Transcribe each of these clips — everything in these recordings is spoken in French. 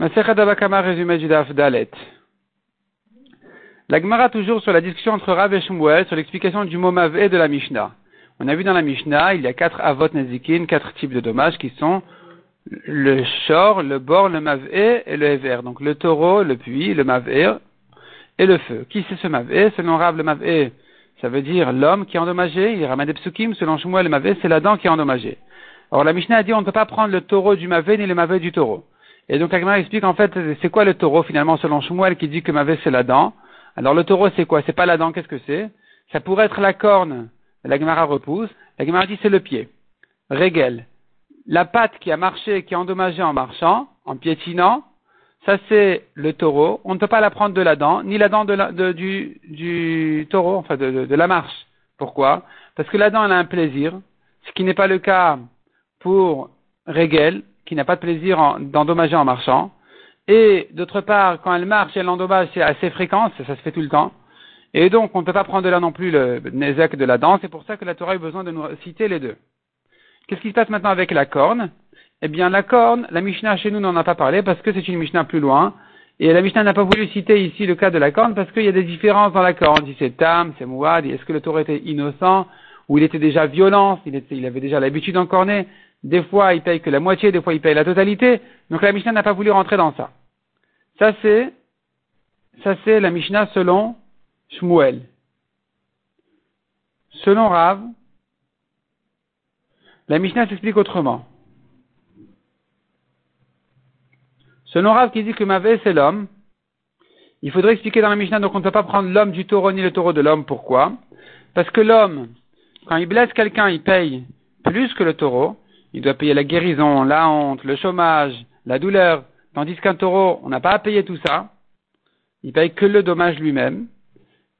Résumé du Daf Dalet. La Gemara toujours sur la discussion entre Rav et Shmuel sur l'explication du mot Mavé de la Mishnah. On a vu dans la Mishnah, il y a quatre avot nezikin, quatre types de dommages qui sont le shor, le bor, le mavé et le hever. Donc le taureau, le puits, le mavé et le feu. Qui c'est ce mavé Selon Rav, le mavé, ça veut dire l'homme qui est endommagé. Il ramène des psukim. Selon Shmuel, le mavé, c'est la dent qui est endommagée. Alors la Mishnah a dit on ne peut pas prendre le taureau du mavé ni le mavé du taureau. Et donc Agmar explique en fait c'est quoi le taureau finalement selon Shmuel qui dit que Mavé c'est la dent. Alors le taureau c'est quoi? C'est pas la dent, qu'est-ce que c'est? Ça pourrait être la corne. La Gemara repousse. La Gemara dit c'est le pied. Régel. La patte qui a marché, qui a endommagé en marchant, en piétinant, ça c'est le taureau. On ne peut pas la prendre de la dent, ni la dent de du, du, taureau, enfin de, de, la marche. Pourquoi? Parce que la dent elle a un plaisir, ce qui n'est pas le cas pour Régel, qui n'a pas de plaisir d'endommager en marchant. Et d'autre part, quand elle marche, elle endommage, c'est assez fréquent, ça, se fait tout le temps. Et donc, on ne peut pas prendre de là non plus le nézek de la dent. C'est pour ça que la Torah a eu besoin de nous citer les deux. Qu'est-ce qui se passe maintenant avec la corne? Eh bien, la corne, la Mishnah chez nous n'en a pas parlé parce que c'est une Mishnah plus loin. Et la Mishnah n'a pas voulu citer ici le cas de la corne parce qu'il y a des différences dans la corne. Si c'est tam, c'est mouad, est-ce que le taureau était innocent ou il était déjà violent, il, il avait déjà l'habitude d'encorner? Des fois, il paye que la moitié, des fois, il paye la totalité. Donc la Mishnah n'a pas voulu rentrer dans ça. Ça, c'est, ça, c'est la Mishnah selon Shmuel. Selon Rav, la Mishnah s'explique autrement. Selon Rav qui dit que Mavé, c'est l'homme, il faudrait expliquer dans la Mishnah, donc on ne peut pas prendre l'homme du taureau ni le taureau de l'homme. Pourquoi? Parce que l'homme, quand il blesse quelqu'un, il paye plus que le taureau il doit payer la guérison, la honte, le chômage, la douleur, tandis qu'un taureau, on n'a pas à payer tout ça. Il paye que le dommage lui-même.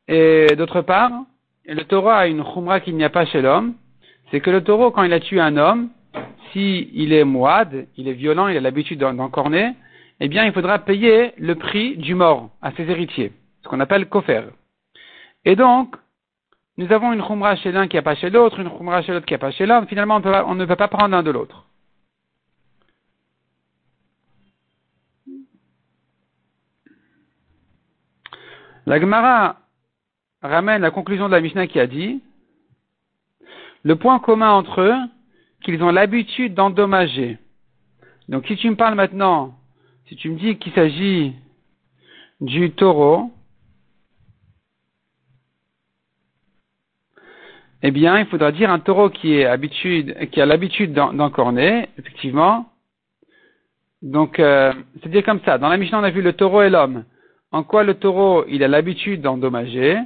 Et d'autre part, le taureau a une khumra qu'il n'y a pas chez l'homme, c'est que le taureau, quand il a tué un homme, s'il il est moide, il est violent, il a l'habitude d'encorner, eh bien, il faudra payer le prix du mort à ses héritiers, ce qu'on appelle kofer. Et donc, nous avons une khumra chez l'un qui n'a pas chez l'autre, une khumra chez l'autre qui n'a pas chez l'un. Finalement, on, ne peut pas prendre l'un de l'autre. La Gemara ramène la conclusion de la Mishnah qui a dit le point commun entre eux, qu'ils ont l'habitude d'endommager. Donc si tu me parles maintenant, si tu me dis qu'il s'agit du taureau, eh bien, il faudra dire un taureau qui est qui a l'habitude d'encorner, effectivement. Donc, euh, c'est dire comme ça. Dans la Mishnah, on a vu le taureau et l'homme. En quoi le taureau, il a l'habitude d'endommager,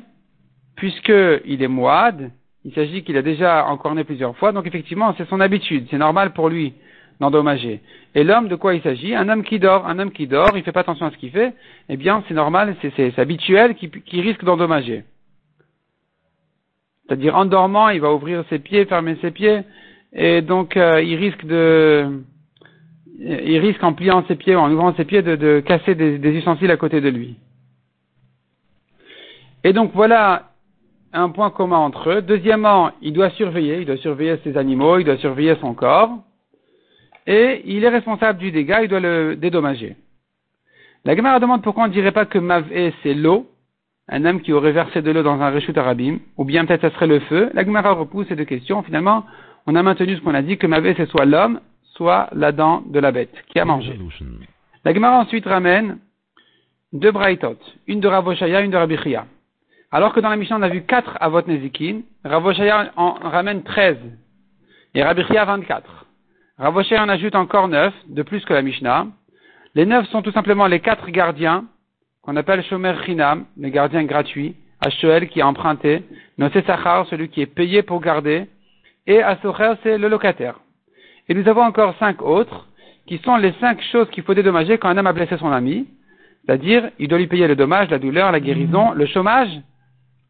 puisqu'il est moide, il s'agit qu'il a déjà encorné plusieurs fois, donc effectivement, c'est son habitude, c'est normal pour lui d'endommager. Et l'homme, de quoi il s'agit? Un homme qui dort, un homme qui dort, il fait pas attention à ce qu'il fait, eh bien, c'est normal, c'est habituel qui risque d'endommager. C'est-à-dire en dormant, il va ouvrir ses pieds, fermer ses pieds, et donc euh, il risque de, il risque en pliant ses pieds, en ouvrant ses pieds, de, casser des, ustensiles à côté de lui. Et donc voilà un point commun entre eux. Deuxièmement, il doit surveiller, il doit surveiller ses animaux, il doit surveiller son corps, et il est responsable du dégât, il doit le dédommager. La Gemara demande pourquoi on ne dirait pas que Mavé c'est l'eau, un homme qui aurait versé de l'eau dans un réchute arabim, ou bien peut-être ça serait le feu. La Gemara repousse ces deux questions. Finalement, on a maintenu ce qu'on a dit, que Mavé c'est soit l'homme, soit la dent de la bête qui a mangé. La Gemara ensuite ramène deux braïtot, une de Ravoshaya, une de Rabichia. Alors que dans la mission on a vu quatre avot nezikin, Ravoshaya en ramène treize, et Rabichia vingt-quatre. Ravoshaya en ajoute encore neuf, de plus que la Mishnah. Les neuf sont tout simplement les quatre gardiens qu'on appelle Shomer Chinam, le gardien gratuit, Ashoel qui est emprunté, Nosé Sachar, celui qui est payé pour garder, et Asocher, c'est le locataire. Et nous avons encore cinq autres, qui sont les cinq choses qu'il faut dédommager quand un homme a blessé son ami, c'est-à-dire, il doit lui payer le dommage, la douleur, la guérison, le chômage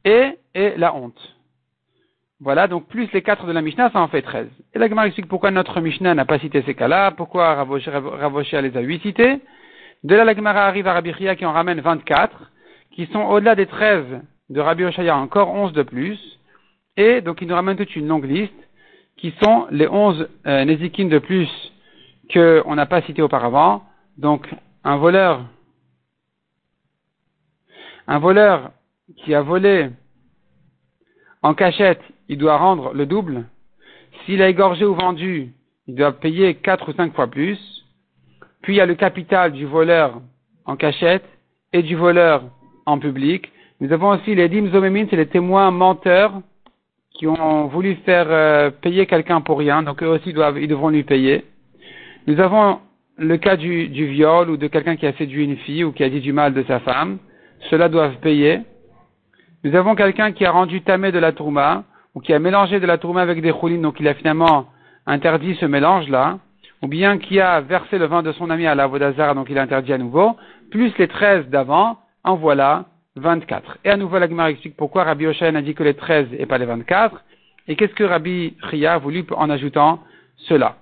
et, et la honte. Voilà, donc plus les quatre de la Mishnah, ça en fait treize. Et la Gemara explique pourquoi notre Mishnah n'a pas cité ces cas-là, pourquoi Ravoshia les a huit cités, de là, la Gemara arrive à Rabbi qui en ramène 24, qui sont au-delà des 13 de Rabbi Oshaya, encore 11 de plus. Et donc, il nous ramène toute une longue liste, qui sont les 11 euh, de plus qu'on n'a pas cités auparavant. Donc, un voleur, un voleur qui a volé en cachette, il doit rendre le double. S'il a égorgé ou vendu, il doit payer quatre ou cinq fois plus. Puis il y a le capital du voleur en cachette et du voleur en public. Nous avons aussi les dimzomémines, c'est les témoins menteurs qui ont voulu faire euh, payer quelqu'un pour rien, donc eux aussi ils devront lui payer. Nous avons le cas du, du viol ou de quelqu'un qui a séduit une fille ou qui a dit du mal de sa femme. Ceux-là doivent payer. Nous avons quelqu'un qui a rendu tamé de la tourma ou qui a mélangé de la tourma avec des choulines, donc il a finalement interdit ce mélange-là, ou bien qui a versé le vin de son ami à la Vodazara, donc il interdit à nouveau, plus les 13 d'avant, en voilà 24. Et à nouveau, la explique pourquoi Rabbi Oshain a dit que les 13 et pas les 24, et qu'est-ce que Rabbi Ria a voulu en ajoutant cela?